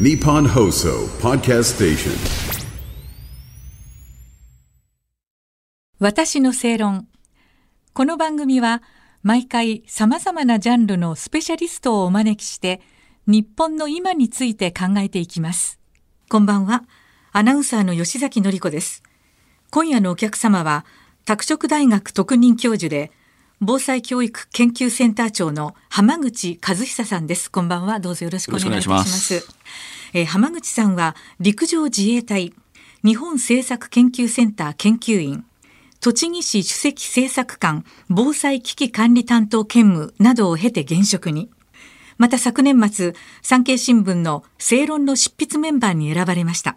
Nippon Hoso Podcast Station. 私の正論。この番組は毎回様々なジャンルのスペシャリストをお招きして日本の今について考えていきます。こんばんは。アナウンサーの吉崎のり子です。今夜のお客様は拓殖大学特任教授で防災教育研究センター長の浜口和久さんです。こんばんは。どうぞよろしくお願いしますえー浜口さんは陸上自衛隊日本政策研究センター研究員栃木市主席政策官防災危機管理担当兼務などを経て現職にまた昨年末産経新聞の正論の執筆メンバーに選ばれました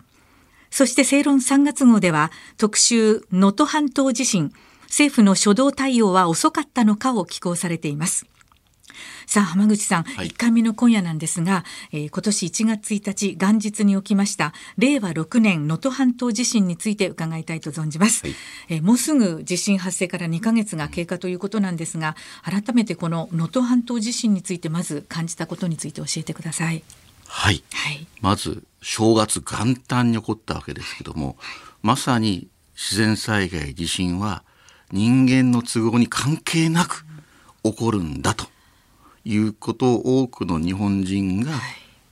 そして正論3月号では特集能登半島地震政府の初動対応は遅かったのかを寄稿されています。さあ浜口さん、はい。1回目の今夜なんですが、えー今年1月1日元日に起きました令和6年能登半島地震について伺いたいと存じます、はい。えーもうすぐ地震発生から2ヶ月が経過ということなんですが改めてこの能登半島地震についてまず感じたことについて教えてください。はい。はい。まず、正月元旦に起こったわけですけども、まさに自然災害、地震は人間の都合に関係なく起こるんだということを多くの日本人が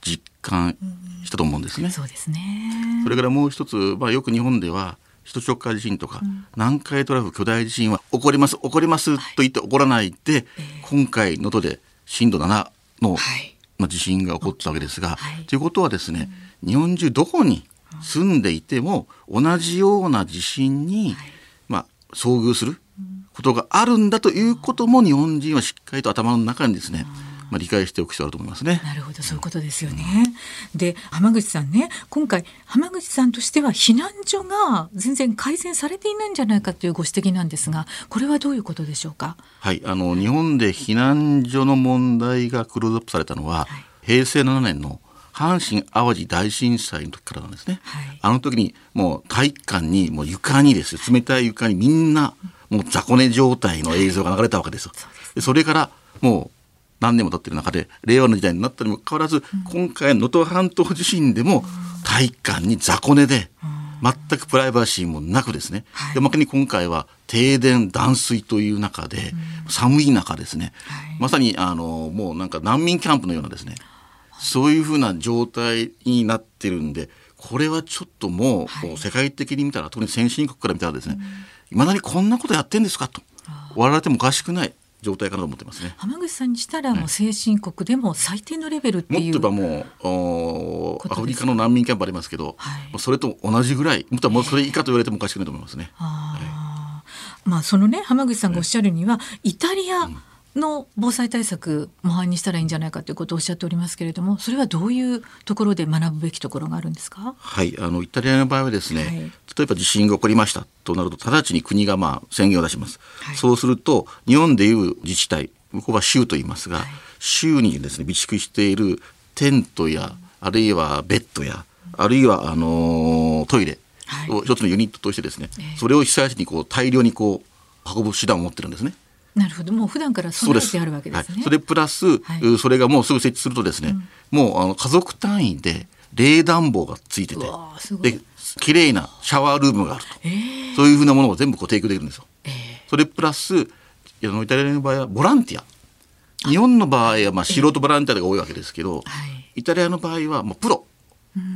実感したと思うんですね。そうですね。それからもう一つ、まあ、よく日本では首都直下地震とか、南海トラフ巨大地震は起こります起こりますと言って起こらないで、今回能登で震度7の、はい。まあ、地震が起こったわけですが、はい。ということはですね、日本中どこに住んでいても同じような地震に、まあ、遭遇することがあるんだということも日本人はしっかりと頭の中にですね、まあ、理解しておく必要があると思いますね。なるほどそういうことですよね。で浜口さんね今回浜口さんとしては避難所が全然改善されていないんじゃないかというご指摘なんですがこれはどういうことでしょうか？はい、あの日本で避難所の問題がクローズアップされたのは、平成7年の阪神・淡路大震災の時からなんですね。はい。あの時にもう体育館にもう床にですよ。冷たい床にみんなもう雑魚寝状態の映像が流れたわけですよ。でそれからもう何年も経ってる中で令和の時代になったにもかかわらず、今回の能登半島地震でも体育館に雑魚寝で全くプライバシーもなくですね、はい。でまさに今回は停電断水という中で、寒い中ですね、はいまさにあのもうなんか難民キャンプのようなですねそういうふうな状態になってるんでこれはちょっともう、世界的に見たら特に先進国から見たらですねいま、未だにこんなことやってんですかと。笑われてもおかしくない状態かなと思ってますね。浜口さんにしたらもう先進国でも最低のレベルってもっという。言えばもうアフリカの難民キャンプありますけど、はい。それと同じぐらいもっともうそれ以下と言われてもおかしくないと思いますね。まあそのね浜口さんがおっしゃるには、イタリアの防災対策模範にしたらいいんじゃないかということをおっしゃっておりますけれどもそれはどういうところで学ぶべきところがあるんですか？はい、あのイタリアの場合はですね、はい。例えば地震が起こりましたとなると直ちに国がまあ宣言を出します、はい。そうすると日本でいう自治体向こうは州と言いますが、はい。州にですね備蓄しているテントやあるいはベッドやあるいはあのートイレはい。を一つのユニットとしてですね、ええ。それを被災地にこう大量にこう運ぶ手段を持ってるんですね。なるほど。もう普段から備えてあるわけですね。はい、それプラス、はい。うそれがもうすぐ設置するとですね、もうあの家族単位で冷暖房がついててで綺麗なシャワールームがあると、えー。そういうふうなものを全部こう提供できるんですよ。えー。それプラスあのイタリアの場合はボランティア。日本の場合はまあ素人ボランティアが多いわけですけど、はい。イタリアの場合はもうプロ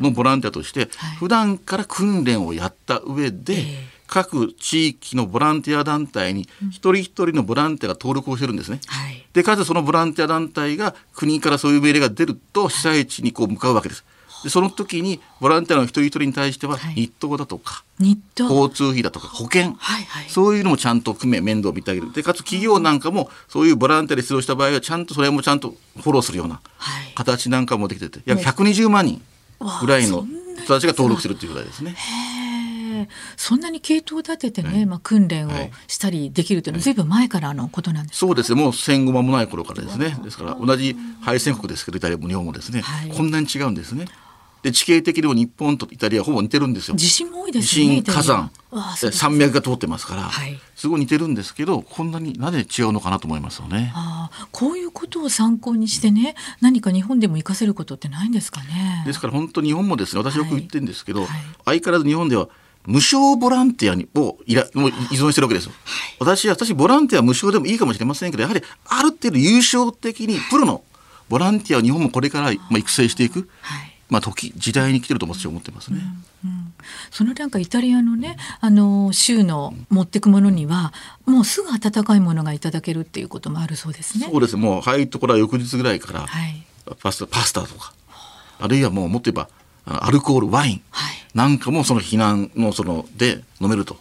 のボランティアとして、はい。普段から訓練をやった上で、ええ各地域のボランティア団体に一人一人のボランティアが登録をしてるんですね。はい。でかつそのボランティア団体が国からそういう命令が出ると被災地にこう向かうわけです。でその時にボランティアの一人一人に対してははい。日当だとか、日当。交通費だとか保険、はいはい。そういうのもちゃんと組め面倒を見てあげる。でかつ企業なんかもそういうボランティアで出動した場合はちゃんとそれもちゃんとフォローするようなはい。形なんかもできてて約120万人ぐらいの人たちが登録してるっていうぐらいですね。そんなに系統立ててね、はい。まあ、訓練をはい。したりできるというのはずい。ぶん前からのことなんですか、そうですね。もう戦後間もない頃からですね。ですから同じ敗戦国ですけどイタリアも日本もですね、はい。こんなに違うんですね。で地形的にも日本とイタリアはほぼ似てるんですよ。地震も多いで地すよね。震火山。山脈が通ってますから、はい。すごい似てるんですけどこんなになぜ違うのかなと思いますよね。ああこういうことを参考にしてね何か日本でも活かせることってないんですかね？ですから本当に日本もですね私よく言ってるんですけど、はい。相変わらず日本では無償ボランティアにを依頼もう依存してるわけですよ。私は私ボランティアは無償でもいいかもしれませんけどやはりある程度優勝的にプロのボランティアを日本もこれからまあ育成していく、はい。まあ時時代に来てると私は思ってますね。そのなんかイタリアのねあの州の持ってくものにはもうすぐ温かいものがいただけるっていうこともあるそうですね。そうです。もう入るところは翌日ぐらいから、はい。パスタパスタとか。あるいはもうもっと言えばアルコールワイン。はいなんかもその避難のそので飲めると。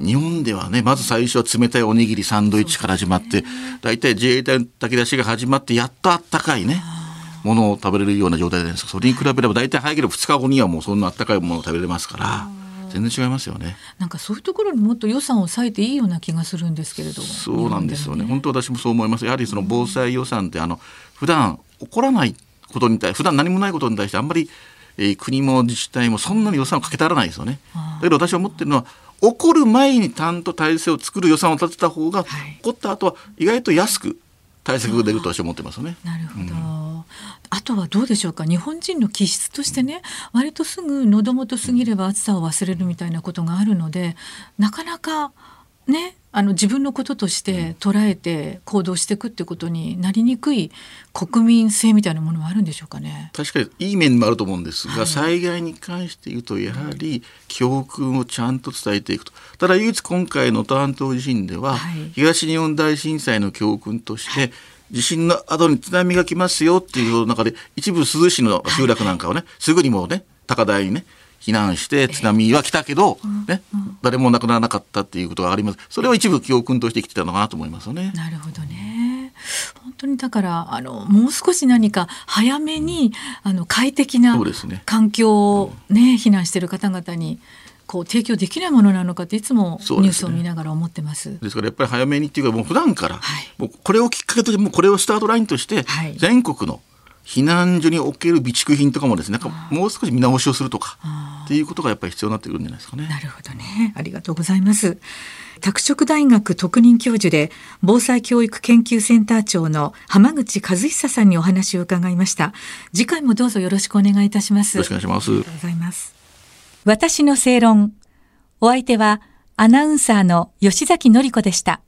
日本ではねまず最初は冷たいおにぎりサンドイッチから始まって大体自衛隊の炊き出しが始まってやっとあったかいねものを食べれるような状態じゃないですかそれに比べれば大体早ければ2日後にはもうそんなあったかいものを食べれますから全然違いますよね。なんかそういうところにもっと予算を割いていいような気がするんですけれども。そうなんですよね。日本当私もそう思います。やはりその防災予算ってあの普段起こらないことに対普段何もないことに対してあんまり、えー国も自治体もそんなに予算をかけたらないですよね。だけど私は思ってるのは起こる前にちゃんと体制を作る予算を立てた方が、はい。起こった後は意外と安く対策が出ると私は思ってますよね。なるほど、あとはどうでしょうか？日本人の気質としてね割とすぐ喉元過ぎれば暑さを忘れるみたいなことがあるのでなかなかねあの自分のこととして捉えて行動していくってことになりにくい国民性みたいなものはあるんでしょうかね。確かにいい面もあると思うんですが、はい。災害に関して言うとやはり教訓をちゃんと伝えていくと。ただ唯一今回の能登半島地震では、はい。東日本大震災の教訓として、地震の後に津波が来ますよっていう中で一部珠洲市の集落なんかをね、すぐにもうね高台にね避難して津波は来たけど、ね誰も亡くならなかったっていうことがあります。それは一部教訓として生きてたのかなと思いますよね。なるほどね。本当にだからあのもう少し何か早めにあの快適な環境をね避難している方々にこう提供できないものなのかっていつもニュースを見ながら思ってます。ですからやっぱり早めにっていうかもう普段から、はい。もうこれをきっかけとしてもうこれをスタートラインとして、はい。全国の避難所における備蓄品とかもですねなんかもう少し見直しをするとかっていうことがやっぱり必要になってくるんじゃないですかね。なるほどね。ありがとうございます。拓殖大学特任教授で防災教育研究センター長の浜口和久さんにお話を伺いました。次回もどうぞよろしくお願いいたします。よろしくお願いしますありがとうございます。私の正論。お相手はアナウンサーの吉崎のり子でした。